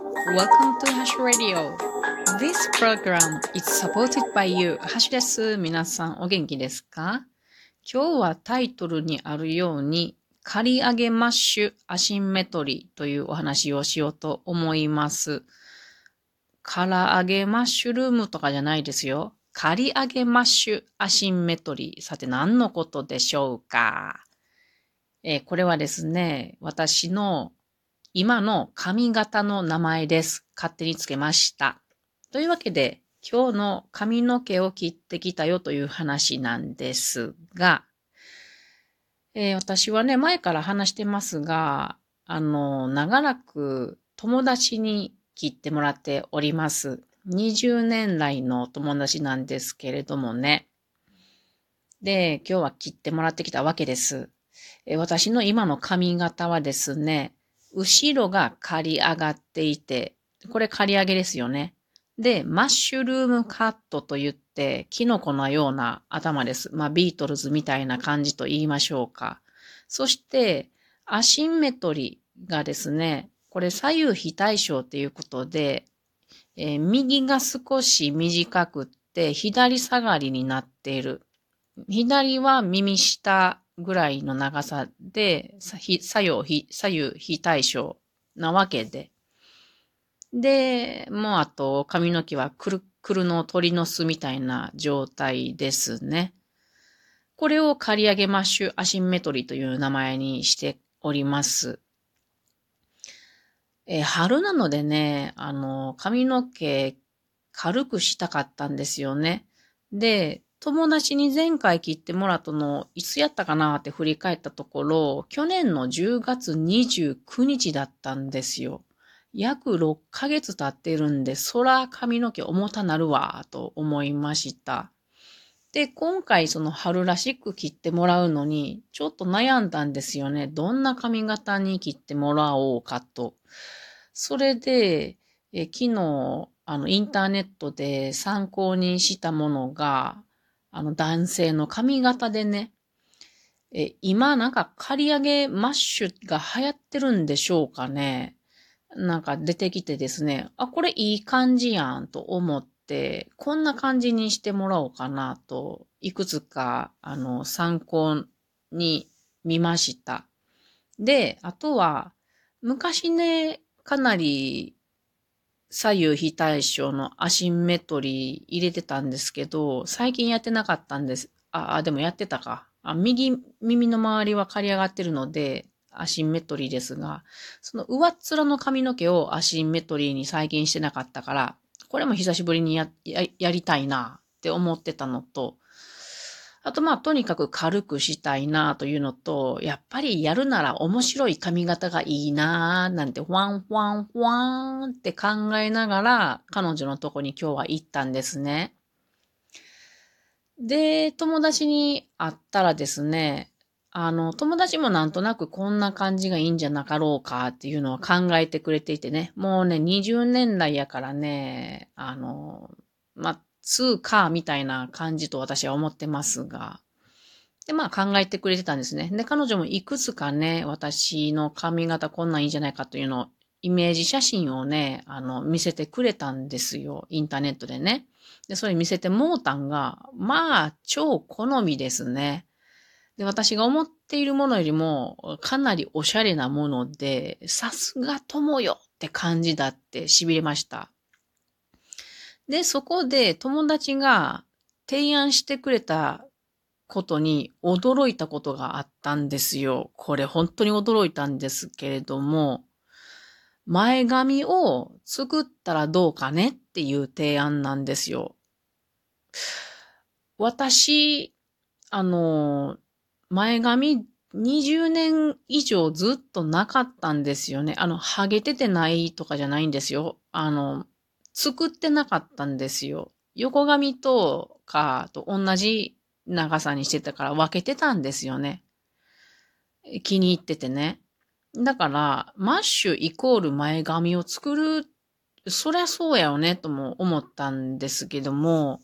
Welcome to Hash Radio. This program is supported by you. ハッシュです。皆さんお元気ですか?今日はタイトルにあるように、刈り上げマッシュアシンメトリーというお話をしようと思います。唐揚げマッシュルームとかじゃないですよ。刈り上げマッシュアシンメトリー。さて何のことでしょうか?えー、これはですね、私の今の髪型の名前です。勝手につけました。というわけで、今日の髪の毛を切ってきたよという話なんですが、えー、私はね、前から話してますが、あの、長らく友達に切ってもらっております。20年来の友達なんですけれどもね。で、今日は切ってもらってきたわけです。え私の今の髪型はですね、後ろが刈り上がっていて、これ刈り上げですよね。で、マッシュルームカットと言って、キノコのような頭です。まあ、ビートルズみたいな感じと言いましょうか。そして、アシンメトリがですね、これ左右非対称っていうことで、えー、右が少し短くって、左下がりになっている。左は耳下ぐらいの長さで、左右、左右非対称なわけで。で、もうあと髪の毛はくるくるの鳥の巣みたいな状態ですね。これを刈り上げマッシュアシンメトリーという名前にしております。え春なのでね、あの、髪の毛軽くしたかったんですよね。で、友達に前回切ってもらったの、いつやったかなって振り返ったところ、去年の10月29日だったんですよ。約6ヶ月経ってるんで、そら髪の毛重たなるわ、と思いました。で、今回その春らしく切ってもらうのに、ちょっと悩んだんですよね。どんな髪型に切ってもらおうかと。それで、え昨日、あの、インターネットで参考にしたものが、あの男性の髪型でね、え、今なんか刈り上げマッシュが流行ってるんでしょうかね。なんか出てきてですね、あ、これいい感じやんと思って、こんな感じにしてもらおうかなと、いくつか、あの、参考に見ました。で、あとは、昔ね、かなり左右非対称のアシンメトリー入れてたんですけど、最近やってなかったんです。あ、あでもやってたか。あ右耳の周りは刈り上がってるので、アシンメトリーですが、その上っ面の髪の毛をアシンメトリーに再現してなかったから、これも久しぶりにや、や、やりたいなって思ってたのと、あとまあとにかく軽くしたいなというのと、やっぱりやるなら面白い髪型がいいななんて、ワンワンワンって考えながら、彼女のとこに今日は行ったんですね。で、友達に会ったらですね、あの、友達もなんとなくこんな感じがいいんじゃなかろうかっていうのを考えてくれていてね、もうね、20年来やからね、あの、ま通か、みたいな感じと私は思ってますが。で、まあ考えてくれてたんですね。で、彼女もいくつかね、私の髪型こんなんいいんじゃないかというのを、イメージ写真をね、あの、見せてくれたんですよ。インターネットでね。で、それ見せてもうたんが、まあ、超好みですね。で、私が思っているものよりも、かなりおしゃれなもので、さすが友よって感じだって痺れました。で、そこで友達が提案してくれたことに驚いたことがあったんですよ。これ本当に驚いたんですけれども、前髪を作ったらどうかねっていう提案なんですよ。私、あの、前髪20年以上ずっとなかったんですよね。あの、ハゲててないとかじゃないんですよ。あの、作ってなかったんですよ。横髪とかと同じ長さにしてたから分けてたんですよね。気に入っててね。だから、マッシュイコール前髪を作る、そりゃそうやよね、とも思ったんですけども、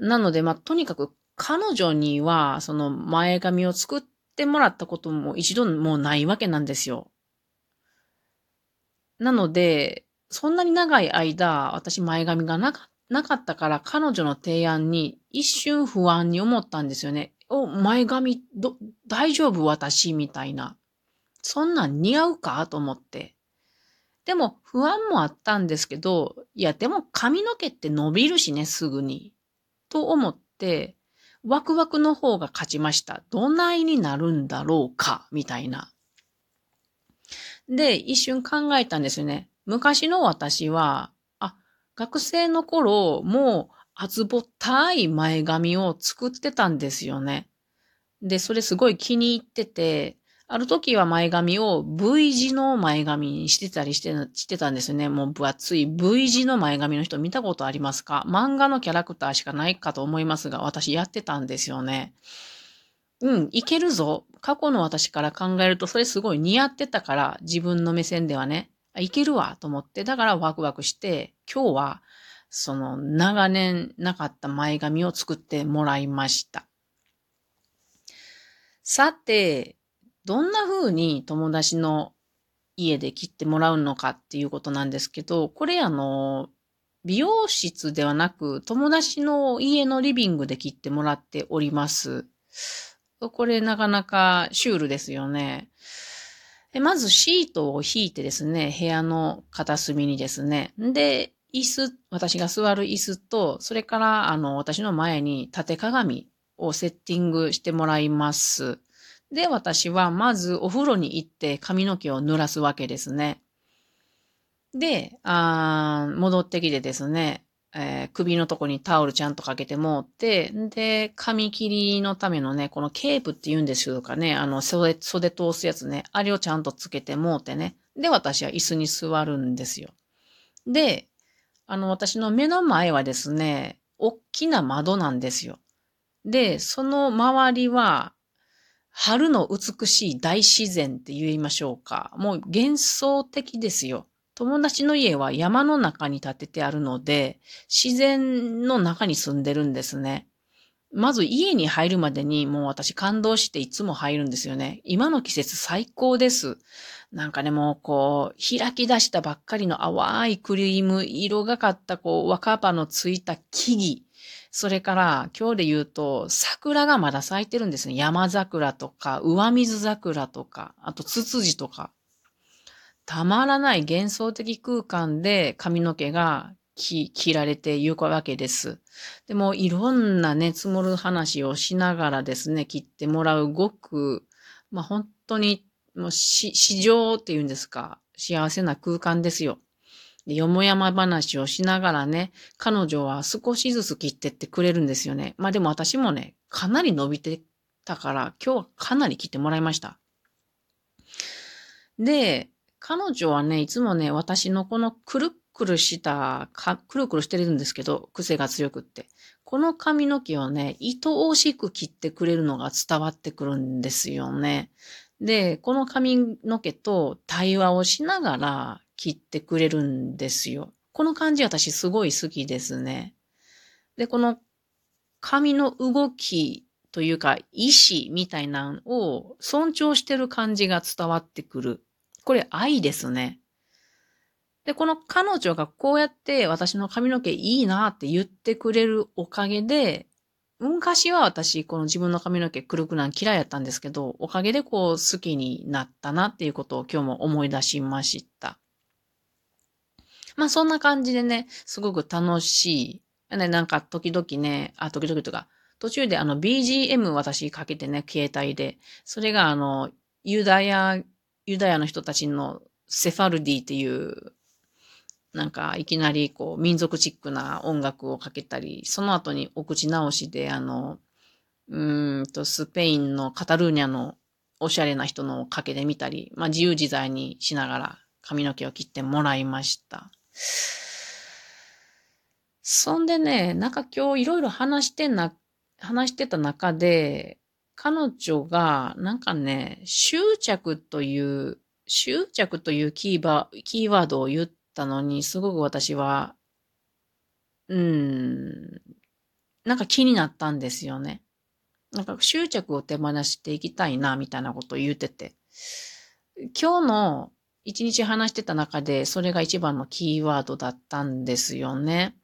なので、まあ、とにかく彼女には、その前髪を作ってもらったことも一度もうないわけなんですよ。なので、そんなに長い間、私前髪がなかったから、彼女の提案に一瞬不安に思ったんですよね。お、前髪、ど、大丈夫？私？みたいな。そんなん似合うか？と思って。でも不安もあったんですけど、いやでも髪の毛って伸びるしね、すぐに。と思って、ワクワクの方が勝ちました。どないになるんだろうか、みたいな。で、一瞬考えたんですよね。昔の私は、あ、学生の頃、もう厚ぼったい前髪を作ってたんですよね。で、それすごい気に入ってて、ある時は前髪を V 字の前髪にしてたりしてしてたんですよね。もう分厚い V 字の前髪の人見たことありますか？漫画のキャラクターしかないかと思いますが、私やってたんですよね。うん、いけるぞ。過去の私から考えるとそれすごい似合ってたから、自分の目線ではね、いけるわと思って、だからワクワクして、今日はその長年なかった前髪を作ってもらいました。さて、どんな風に友達の家で切ってもらうのかっていうことなんですけど、これあの、美容室ではなく友達の家のリビングで切ってもらっております。これなかなかシュールですよね。まずシートを引いてですね、部屋の片隅にですね。で、椅子、私が座る椅子と、それからあの、私の前に縦鏡をセッティングしてもらいます。で、私はまずお風呂に行って髪の毛を濡らすわけですね。で、あ戻ってきてですね、えー、首のとこにタオルちゃんとかけてもって、で、髪切りのためのね、このケープって言うんですかね、あの、袖、袖通すやつね、あれをちゃんとつけてもってね。で、私は椅子に座るんですよ。で、あの、私の目の前はですね、大きな窓なんですよ。で、その周りは、春の美しい大自然って言いましょうか。もう幻想的ですよ。友達の家は山の中に建ててあるので、自然の中に住んでるんですね。まず家に入るまでにもう私感動していつも入るんですよね。今の季節最高です。なんかね、もうこう、開き出したばっかりの淡いクリーム色がかったこう、若葉のついた木々。それから今日で言うと桜がまだ咲いてるんですね。山桜とか上水桜とか、あとツツジとか。たまらない幻想的空間で髪の毛が切られてゆくわけです。でもいろんなね、積もる話をしながらですね、切ってもらうごく、まあ本当にもう市場っていうんですか、幸せな空間ですよ。でよもやま話をしながらね、彼女は少しずつ切ってってくれるんですよね。まあでも私もね、かなり伸びてたから、今日はかなり切ってもらいました。で、彼女はね、いつもね、私のこのくるっくるした、かくるくるしてるんですけど、癖が強くって。この髪の毛をね、愛おしく切ってくれるのが伝わってくるんですよね。で、この髪の毛と対話をしながら切ってくれるんですよ。この感じ私すごい好きですね。で、この髪の動きというか意志みたいなのを尊重してる感じが伝わってくる。これ愛ですね。で、この彼女がこうやって私の髪の毛いいなって言ってくれるおかげで、昔は私、この自分の髪の毛くるくなん嫌いやったんですけど、おかげでこう好きになったなっていうことを今日も思い出しました。まあそんな感じでね、すごく楽しい。ね、なんか時々ね、あ、時々とか、途中であの BGM 私かけてね、携帯で。それがあの、ユダヤ、ユダヤの人たちのセファルディっていう、なんかいきなりこう民族チックな音楽をかけたり、その後にお口直しであの、うんとスペインのカタルーニャのおしゃれな人のをかけてみたり、まあ自由自在にしながら髪の毛を切ってもらいました。そんでね、なんか今日いろいろ話してな、話してた中で、彼女が、なんかね、執着という、執着というキーバキーワードを言ったのに、すごく私は、うん、なんか気になったんですよね。なんか執着を手放していきたいな、みたいなことを言ってて。今日の一日話してた中で、それが一番のキーワードだったんですよね。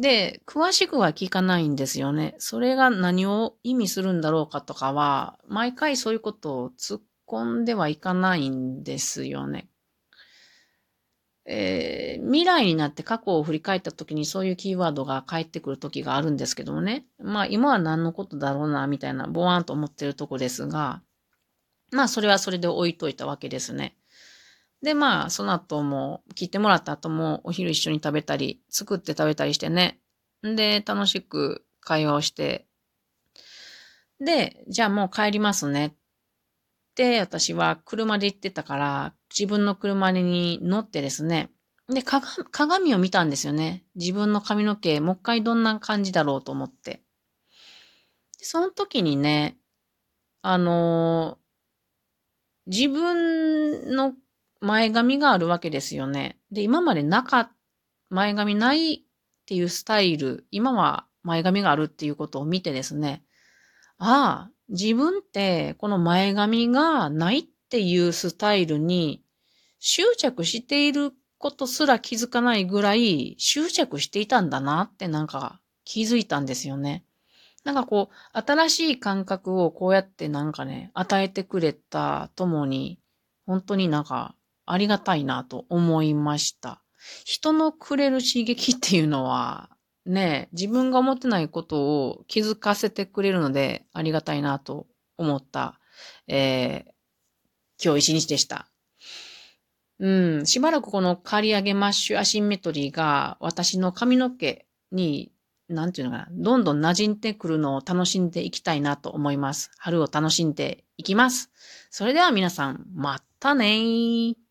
で、詳しくは聞かないんですよね。それが何を意味するんだろうかとかは、毎回そういうことを突っ込んではいかないんですよね。えー、未来になって過去を振り返った時にそういうキーワードが返ってくる時があるんですけどもね。まあ今は何のことだろうな、みたいな、ボワーンと思ってるとこですが、まあそれはそれで置いといたわけですね。で、まあその後も、切ってもらった後もお昼一緒に食べたり、作って食べたりしてね。で、楽しく会話をして、で、じゃあもう帰りますねって私は車で行ってたから、自分の車に乗ってですね、で、鏡を見たんですよね。自分の髪の毛、もう一回どんな感じだろうと思って。その時にね、あのー、自分の前髪があるわけですよね。で、今までなか、前髪ないっていうスタイル、今は前髪があるっていうことを見てですね、ああ、自分ってこの前髪がないっていうスタイルに執着していることすら気づかないぐらい執着していたんだなってなんか気づいたんですよね。なんかこう、新しい感覚をこうやってなんかね、与えてくれたともに、本当になんかありがたいなと思いました。人のくれる刺激っていうのは、ね、自分が思ってないことを気づかせてくれるので、ありがたいなと思った、えー、今日一日でした。うん、しばらくこの刈り上げマッシュアシンメトリーが私の髪の毛に、なんていうのかな、どんどん馴染んでくるのを楽しんでいきたいなと思います。春を楽しんでいきます。それでは皆さん、またねー。